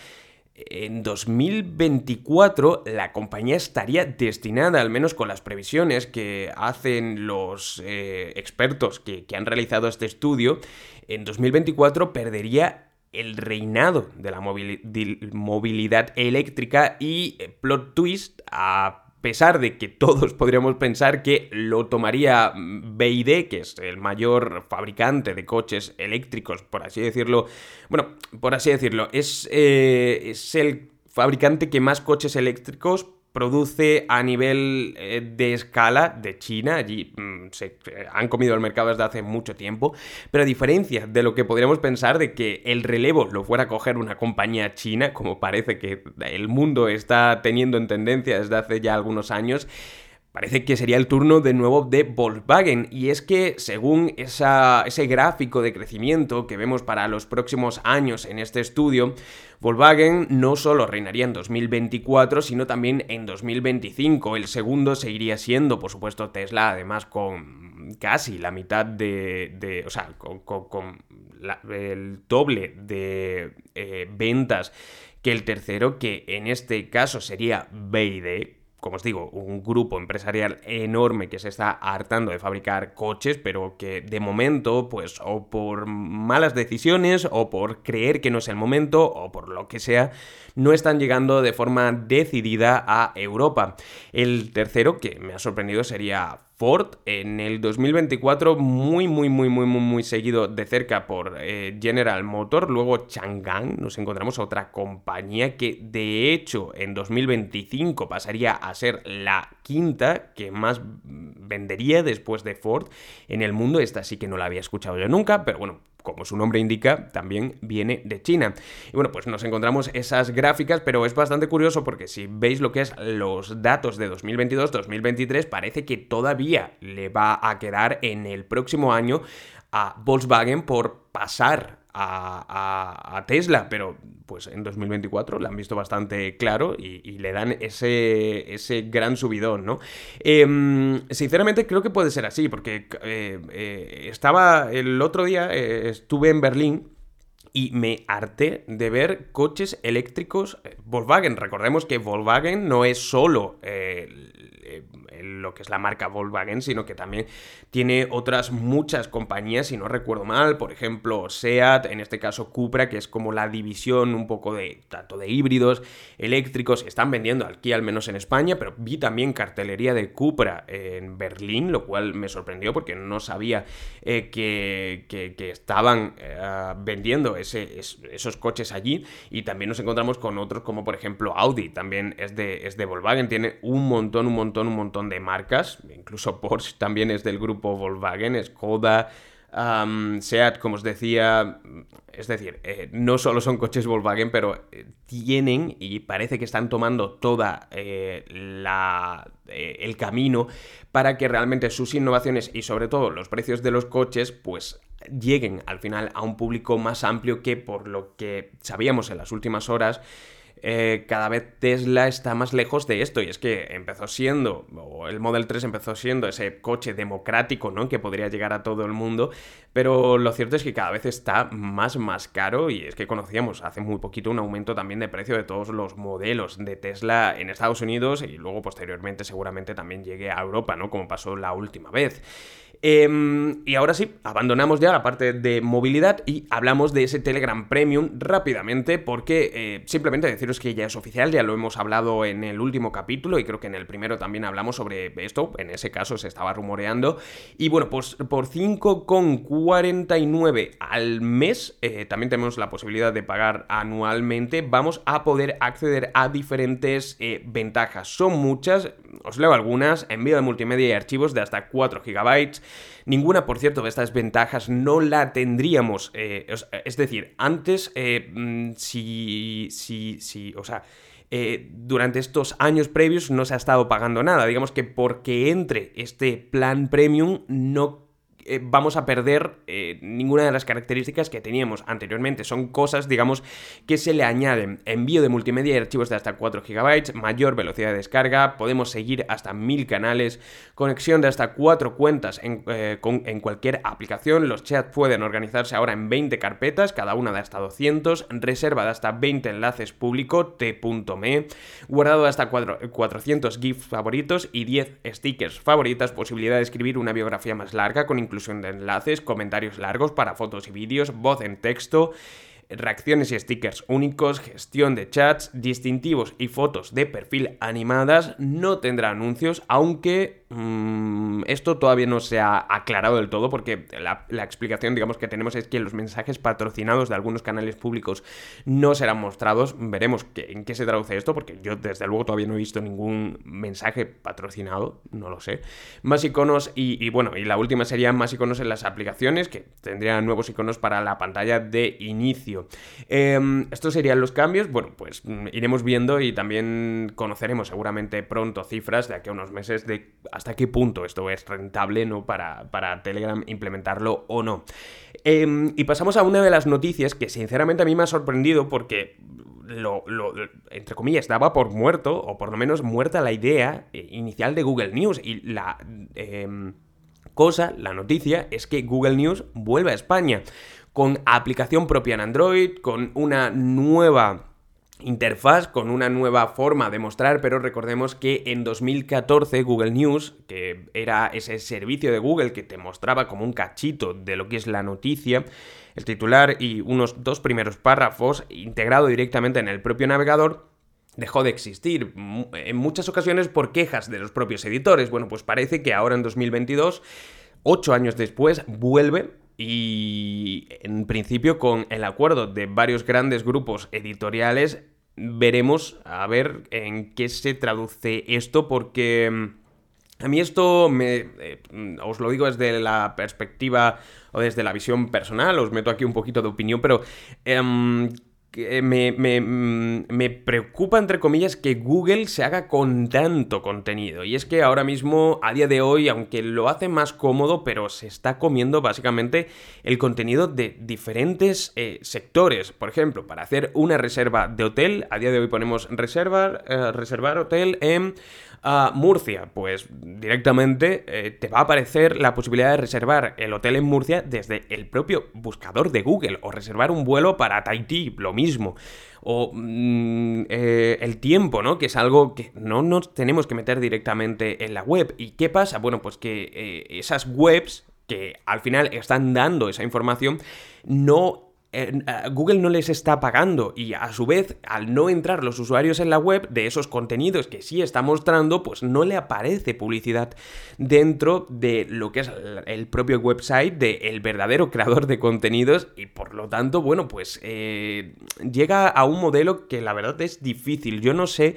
en 2024 la compañía estaría destinada, al menos con las previsiones que hacen los eh, expertos que, que han realizado este estudio, en 2024 perdería el reinado de la movilidad eléctrica y eh, plot twist a pesar de que todos podríamos pensar que lo tomaría BYD, que es el mayor fabricante de coches eléctricos, por así decirlo, bueno, por así decirlo, es, eh, es el fabricante que más coches eléctricos produce a nivel eh, de escala de China, allí mm, se han comido el mercado desde hace mucho tiempo, pero a diferencia de lo que podríamos pensar de que el relevo lo fuera a coger una compañía china, como parece que el mundo está teniendo en tendencia desde hace ya algunos años, Parece que sería el turno de nuevo de Volkswagen y es que según ese gráfico de crecimiento que vemos para los próximos años en este estudio, Volkswagen no solo reinaría en 2024 sino también en 2025. El segundo seguiría siendo por supuesto Tesla, además con casi la mitad de... o sea, con, el doble de eh, ventas que el tercero, que en este caso sería BYD, como os digo, un grupo empresarial enorme que se está hartando de fabricar coches, pero que de momento, pues, o por malas decisiones, o por creer que no es el momento, o por lo que sea, no están llegando de forma decidida a Europa. El tercero que me ha sorprendido sería Ford. En el 2024 muy muy muy muy muy muy seguido de cerca por eh, General Motor, luego Chang'an, nos encontramos otra compañía que de hecho en 2025 pasaría a ser la quinta que más vendería después de Ford en el mundo, esta sí que no la había escuchado yo nunca, pero bueno, como su nombre indica, también viene de China. Y bueno, pues nos encontramos esas gráficas, pero es bastante curioso porque si veis lo que es los datos de 2022-2023, parece que todavía le va a quedar en el próximo año a Volkswagen por pasar a, Tesla, pero pues en 2024 la han visto bastante claro y, le dan ese, ese, gran subidón, ¿no? Em, sinceramente creo que puede ser así, porque eh, eh, estaba el otro día, eh, estuve en Berlín y me harté de ver coches eléctricos Volkswagen. Recordemos que Volkswagen no es solo lo que es la marca Volkswagen, sino que también tiene otras muchas compañías, si no recuerdo mal, por ejemplo SEAT, en este caso Cupra, que es como la división un poco de tanto de híbridos, eléctricos, están vendiendo aquí al menos en España, pero vi también cartelería de Cupra en Berlín, lo cual me sorprendió porque no sabía eh, que, estaban eh, vendiendo ese, esos coches allí. Y también nos encontramos con otros como por ejemplo Audi, también es de, es de Volkswagen, tiene un montón, un montón, un montón de marcas, incluso Porsche también es del grupo Volkswagen, Skoda, SEAT, como os decía, es decir, eh, no solo son coches Volkswagen, pero eh, tienen y parece que están tomando toda eh, la, el camino para que realmente sus innovaciones y sobre todo los precios de los coches pues lleguen al final a un público más amplio que por lo que sabíamos en las últimas horas eh, cada vez Tesla está más lejos de esto. Y es que empezó siendo, o el Model 3 empezó siendo ese coche democrático, ¿no? Que podría llegar a todo el mundo. Pero lo cierto es que cada vez está más, más caro. Y es que conocíamos hace muy poquito un aumento también de precio de todos los modelos de Tesla en Estados Unidos y luego posteriormente seguramente también llegue a Europa, ¿no? Como pasó la última vez. Em, y ahora sí, abandonamos ya la parte de movilidad y hablamos de ese Telegram Premium rápidamente porque eh, simplemente deciros que ya es oficial, ya lo hemos hablado en el último capítulo y creo que en el primero también hablamos sobre esto, en ese caso se estaba rumoreando. Y bueno, pues por 5,49 al mes, eh, también tenemos la posibilidad de pagar anualmente, vamos a poder acceder a diferentes eh, ventajas. Son muchas, os leo algunas, envío de multimedia y archivos de hasta 4 GB, Ninguna, por cierto, de estas ventajas no la tendríamos. Eh, es decir, antes, eh, mm, si, si, si, o sea, eh, durante estos años previos no se ha estado pagando nada. Digamos que porque entre este plan premium no eh, vamos a perder eh, ninguna de las características que teníamos anteriormente. Son cosas, digamos, que se le añaden. Envío de multimedia y archivos de hasta 4 GB, mayor velocidad de descarga, podemos seguir hasta 1000 canales, conexión de hasta 4 cuentas en, eh, en cualquier aplicación. Los chats pueden organizarse ahora en 20 carpetas, cada una de hasta 200, reserva de hasta 20 enlaces público, t.me, guardado de hasta 400 GIFs favoritos y 10 stickers favoritas, posibilidad de escribir una biografía más larga con incluso inclusión de enlaces, comentarios largos para fotos y vídeos, voz en texto, reacciones y stickers únicos, gestión de chats, distintivos y fotos de perfil animadas, no tendrá anuncios, aunque Mm, esto todavía no se ha aclarado del todo porque la, explicación, digamos, que tenemos es que los mensajes patrocinados de algunos canales públicos no serán mostrados. Veremos en qué se traduce esto porque yo desde luego todavía no he visto ningún mensaje patrocinado, no lo sé. Más iconos y, bueno, y la última sería más iconos en las aplicaciones que tendrían nuevos iconos para la pantalla de inicio. Em, estos serían los cambios. Bueno, pues mm, iremos viendo y también conoceremos seguramente pronto cifras de aquí a unos meses de hasta qué punto esto es rentable ¿no? para, para Telegram implementarlo o no. Em, y pasamos a una de las noticias que sinceramente a mí me ha sorprendido porque entre comillas, daba por muerto, o por lo menos muerta la idea eh, inicial de Google News. Y la em, cosa, la noticia, es que Google News vuelve a España con aplicación propia en Android, con una nueva interfaz con una nueva forma de mostrar, pero recordemos que en 2014 Google News, que era ese servicio de Google que te mostraba como un cachito de lo que es la noticia, el titular y unos dos primeros párrafos integrado directamente en el propio navegador, dejó de existir en muchas ocasiones por quejas de los propios editores. Bueno, pues parece que ahora en 2022, ocho años después, vuelve y en principio con el acuerdo de varios grandes grupos editoriales veremos a ver en qué se traduce esto porque mm, a mí esto me eh, os lo digo desde la perspectiva o desde la visión personal, os meto aquí un poquito de opinión, pero em, me, mm, me, preocupa, entre comillas, que Google se haga con tanto contenido. Y es que ahora mismo, a día de hoy, aunque lo hace más cómodo, pero se está comiendo básicamente el contenido de diferentes eh, sectores. Por ejemplo, para hacer una reserva de hotel, a día de hoy ponemos reservar, eh, reservar hotel en a Murcia, pues directamente eh, te va a aparecer la posibilidad de reservar el hotel en Murcia desde el propio buscador de Google o reservar un vuelo para Tahití, lo mismo. O mm, eh, el tiempo, ¿no? Que es algo que no nos tenemos que meter directamente en la web. ¿Y qué pasa? Bueno, pues que eh, esas webs que al final están dando esa información no Google no les está pagando y a su vez al no entrar los usuarios en la web de esos contenidos que sí está mostrando pues no le aparece publicidad dentro de lo que es el propio website del verdadero creador de contenidos y por lo tanto bueno pues eh, llega a un modelo que la verdad es difícil. Yo no sé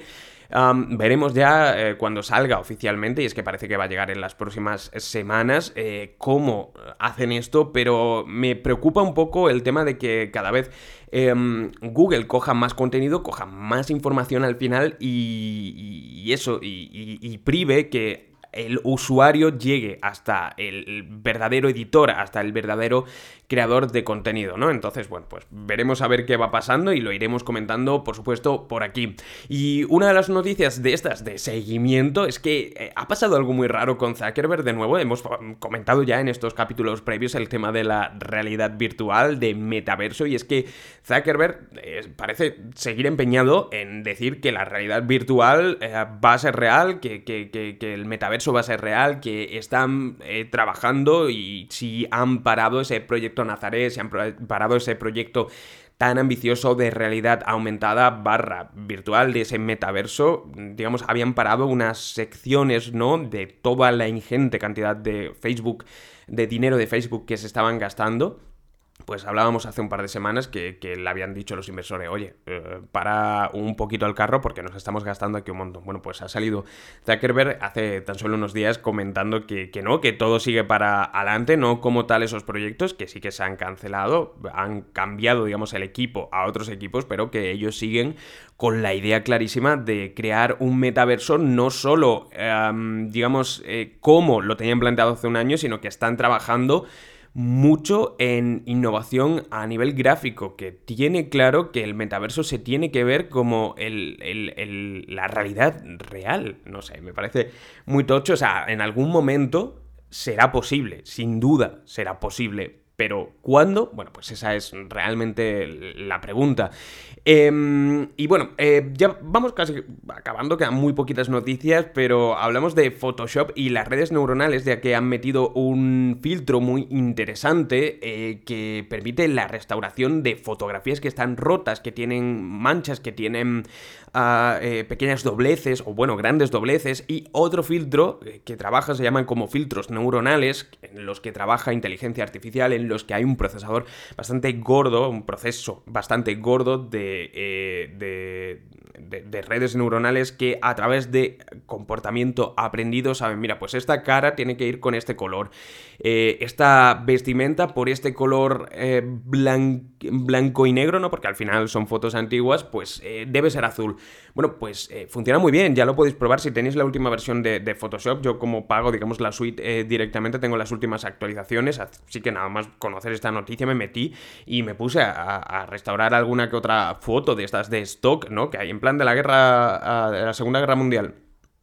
veremos ya eh, cuando salga oficialmente, y es que parece que va a llegar en las próximas semanas, eh, cómo hacen esto, pero me preocupa un poco el tema de que cada vez em, Google coja más contenido, coja más información al final y, eso, y prive que el usuario llegue hasta el verdadero editor, hasta el verdadero creador de contenido, ¿no? Entonces, bueno, pues veremos a ver qué va pasando y lo iremos comentando, por supuesto, por aquí. Y una de las noticias de estas de seguimiento es que eh, ha pasado algo muy raro con Zuckerberg de nuevo. Hemos comentado ya en estos capítulos previos el tema de la realidad virtual, de metaverso, y es que Zuckerberg eh, parece seguir empeñado en decir que la realidad virtual eh, va a ser real, que, que el metaverso metaverso va a ser real, que están eh, trabajando y si han parado ese proyecto Nazaret, si han parado ese proyecto tan ambicioso de realidad aumentada barra virtual de ese metaverso, digamos, habían parado unas secciones, ¿no? De toda la ingente cantidad de Facebook, de dinero de Facebook que se estaban gastando pues hablábamos hace un par de semanas que, le habían dicho los inversores, oye, eh, para un poquito el carro porque nos estamos gastando aquí un montón. Bueno, pues ha salido Zuckerberg hace tan solo unos días comentando que, no, que todo sigue para adelante, no como tal esos proyectos, que sí que se han cancelado, han cambiado, digamos, el equipo a otros equipos, pero que ellos siguen con la idea clarísima de crear un metaverso no solo, em, digamos, eh, como lo tenían planteado hace un año, sino que están trabajando mucho en innovación a nivel gráfico, que tiene claro que el metaverso se tiene que ver como la realidad real. No sé, me parece muy tocho. O sea, en algún momento será posible, sin duda será posible. Pero ¿cuándo? Bueno, pues esa es realmente la pregunta. Em, y bueno, eh, ya vamos casi acabando, quedan muy poquitas noticias, pero hablamos de Photoshop y las redes neuronales, ya que han metido un filtro muy interesante eh, que permite la restauración de fotografías que están rotas, que tienen manchas, que tienen eh, pequeñas dobleces, o bueno, grandes dobleces, y otro filtro que trabaja, se llaman como filtros neuronales, en los que trabaja inteligencia artificial, en los que hay un procesador bastante gordo, un proceso bastante gordo de eh, de, de, redes neuronales que a través de comportamiento aprendido saben, mira, pues esta cara tiene que ir con este color, eh, esta vestimenta por este color eh, blanco y negro, ¿no? Porque al final son fotos antiguas, pues debe ser azul. Bueno, pues funciona muy bien, ya lo podéis probar si tenéis la última versión de, Photoshop, yo como pago, digamos, la suite directamente tengo las últimas actualizaciones, así que nada más conocer esta noticia me metí y me puse a restaurar alguna que otra foto de estas de stock, ¿no? Que hay en plan de la guerra, de la Segunda Guerra Mundial.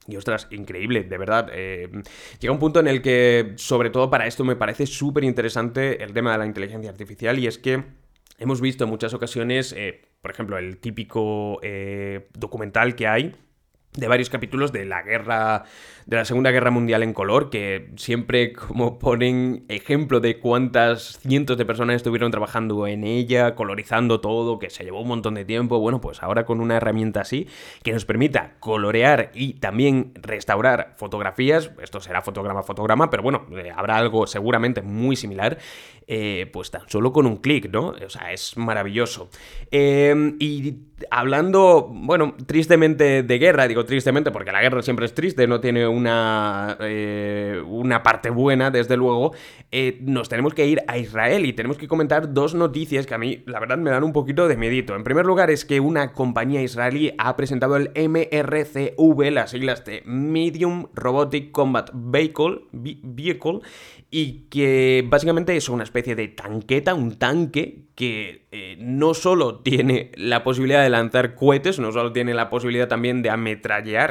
Y ostras, increíble, de verdad. Eh, llega un punto en el que, sobre todo para esto, me parece súper interesante el tema de la inteligencia artificial y es que hemos visto en muchas ocasiones, eh, por ejemplo, el típico eh, documental que hay de varios capítulos de la guerra, de la Segunda Guerra Mundial en color, que siempre como ponen ejemplo de cuántas cientos de personas estuvieron trabajando en ella, colorizando todo, que se llevó un montón de tiempo. Bueno, pues ahora con una herramienta así, que nos permita colorear y también restaurar fotografías, esto será fotograma fotograma, pero bueno, eh, habrá algo seguramente muy similar, eh, pues tan solo con un clic, ¿no? O sea, es maravilloso. Em, y hablando, bueno, tristemente de guerra, digo tristemente porque la guerra siempre es triste, no tiene una, eh, una parte buena, desde luego, eh, nos tenemos que ir a Israel y tenemos que comentar dos noticias que a mí, la verdad, me dan un poquito de medito. En primer lugar, es que una compañía israelí ha presentado el MRCV, las siglas de Medium Robotic Combat Vehicle, Vehicle y que básicamente es una especie de tanqueta, un tanque que eh, no solo tiene la posibilidad de lanzar cohetes, no solo tiene la posibilidad también de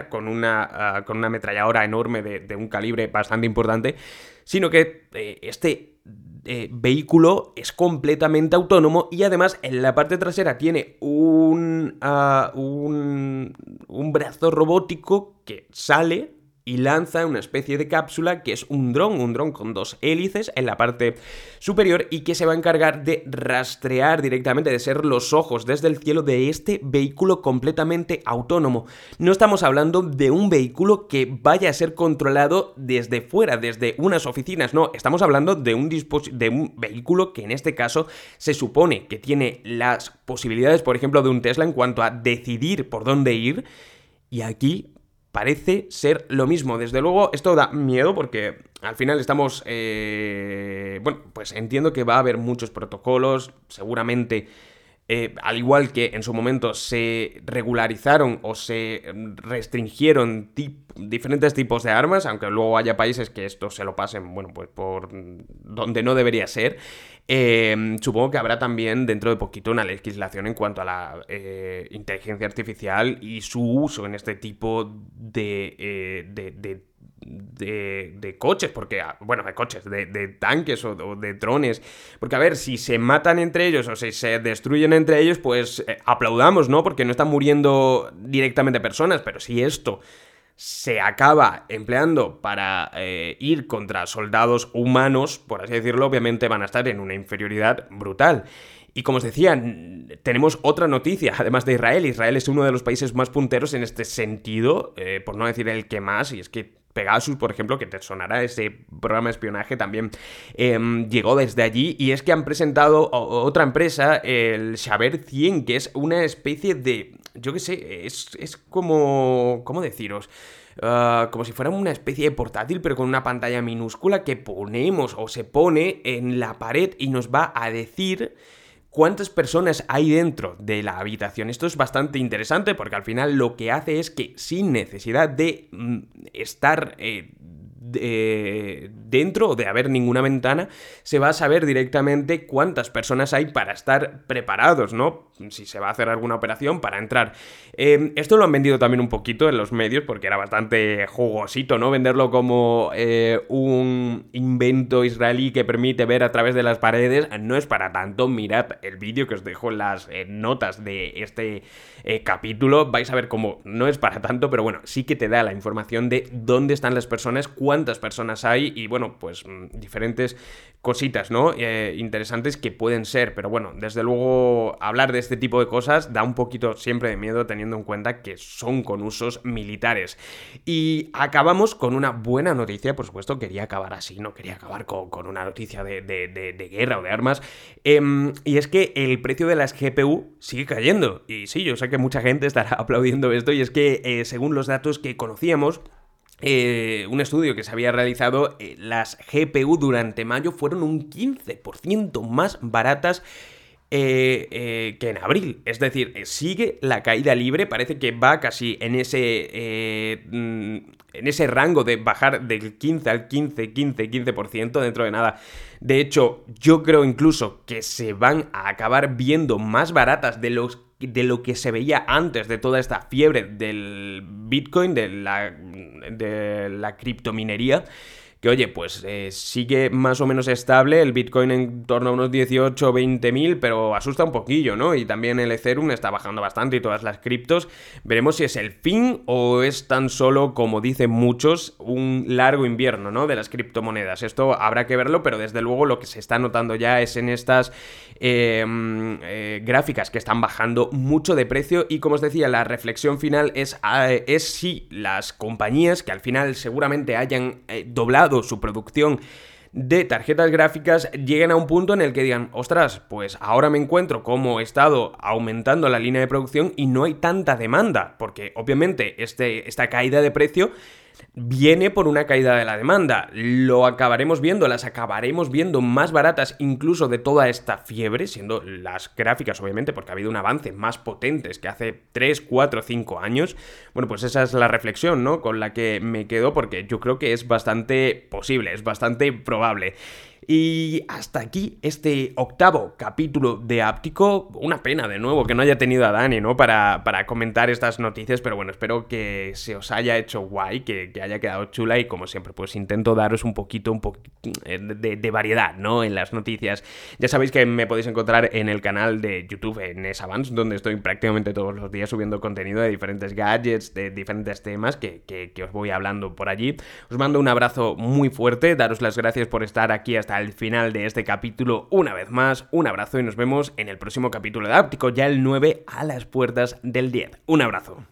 con una, ah, con una ametralladora enorme de, un calibre bastante importante, sino que eh, este eh, vehículo es completamente autónomo y además en la parte trasera tiene un, ah, un, un brazo robótico que sale y lanza una especie de cápsula que es un dron, un dron con dos hélices en la parte superior y que se va a encargar de rastrear directamente, de ser los ojos desde el cielo de este vehículo completamente autónomo. No estamos hablando de un vehículo que vaya a ser controlado desde fuera, desde unas oficinas, no, estamos hablando de un, de un vehículo que en este caso se supone que tiene las posibilidades, por ejemplo, de un Tesla en cuanto a decidir por dónde ir. Y aquí parece ser lo mismo. Desde luego, esto da miedo porque al final estamos... Eh, bueno, pues entiendo que va a haber muchos protocolos, seguramente... Eh, al igual que en su momento se regularizaron o se restringieron diferentes tipos de armas, aunque luego haya países que esto se lo pasen, bueno, pues por donde no debería ser, Em, supongo que habrá también dentro de poquito una legislación en cuanto a la eh, inteligencia artificial y su uso en este tipo de, eh, de, coches, porque, ah, bueno, de coches, de, tanques o, de drones. Porque, a ver, si se matan entre ellos o si se destruyen entre ellos, pues eh, aplaudamos, ¿no? Porque no están muriendo directamente personas, pero si esto se acaba empleando para eh, ir contra soldados humanos, por así decirlo, obviamente van a estar en una inferioridad brutal. Y como os decía, tenemos otra noticia, además de Israel. Israel es uno de los países más punteros en este sentido, eh, por no decir el que más, y es que Pegasus, por ejemplo, que te sonará ese programa de espionaje, también em, llegó desde allí. Y es que han presentado otra empresa, el Xaver 100, que es una especie de. Yo qué sé, es, es como. ¿Cómo deciros? Ah, como si fuera una especie de portátil, pero con una pantalla minúscula que ponemos o se pone en la pared y nos va a decir cuántas personas hay dentro de la habitación. Esto es bastante interesante porque al final lo que hace es que sin necesidad de mm, estar eh, dentro o de haber ninguna ventana, se va a saber directamente cuántas personas hay para estar preparados, ¿no? Si se va a hacer alguna operación para entrar. Em, esto lo han vendido también un poquito en los medios porque era bastante jugosito, ¿no? Venderlo como eh, un invento israelí que permite ver a través de las paredes. No es para tanto. Mirad el vídeo que os dejo en las notas de este eh, capítulo. Vais a ver cómo no es para tanto, pero bueno, sí que te da la información de dónde están las personas, cuántas personas hay y bueno, pues mm, diferentes cositas, ¿no? Eh, interesantes que pueden ser, pero bueno, desde luego hablar de este tipo de cosas da un poquito siempre de miedo teniendo en cuenta que son con usos militares. Y acabamos con una buena noticia, por supuesto, quería acabar así, no quería acabar con, una noticia de, guerra o de armas, em, y es que el precio de las GPU sigue cayendo. Y sí, yo sé que mucha gente estará aplaudiendo esto, y es que eh, según los datos que conocíamos, eh, un estudio que se había realizado, eh, las GPU durante mayo fueron un 15% más baratas eh, que en abril. Es decir, sigue la caída libre, parece que va casi en ese, mm, en ese rango de bajar del 15 al 15, 15, 15% dentro de nada. De hecho, yo creo incluso que se van a acabar viendo más baratas de los de lo que se veía antes de toda esta fiebre del Bitcoin, de la, de la criptominería que oye, pues eh, sigue más o menos estable, el Bitcoin en torno a unos 18 o 20 mil, pero asusta un poquillo, ¿no? Y también el Ethereum está bajando bastante y todas las criptos. Veremos si es el fin o es tan solo, como dicen muchos, un largo invierno, ¿no? De las criptomonedas. Esto habrá que verlo, pero desde luego lo que se está notando ya es en estas em, eh, gráficas que están bajando mucho de precio y como os decía, la reflexión final es, ah, es si las compañías que al final seguramente hayan eh, doblado su producción de tarjetas gráficas lleguen a un punto en el que digan, ostras, pues ahora me encuentro como he estado aumentando la línea de producción y no hay tanta demanda, porque obviamente este, esta caída de precio viene por una caída de la demanda. Lo acabaremos viendo, las acabaremos viendo más baratas incluso de toda esta fiebre, siendo las gráficas obviamente, porque ha habido un avance más potentes que hace 3, 4, 5 años. Bueno, pues esa es la reflexión, ¿no? Con la que me quedo porque yo creo que es bastante posible, es bastante probable. Y hasta aquí este octavo capítulo de Áptico. Una pena de nuevo que no haya tenido a Dani, ¿no? Para, para comentar estas noticias, pero bueno, espero que se os haya hecho guay, que, haya quedado chula y como siempre, pues intento daros un poquito, un eh, de, variedad, ¿no? En las noticias. Ya sabéis que me podéis encontrar en el canal de YouTube, en Esavance, donde estoy prácticamente todos los días subiendo contenido de diferentes gadgets, de diferentes temas que, que os voy hablando por allí. Os mando un abrazo muy fuerte, daros las gracias por estar aquí hasta al final de este capítulo una vez más. Un abrazo y nos vemos en el próximo capítulo de Áptico, ya el 9 a las puertas del 10. Un abrazo.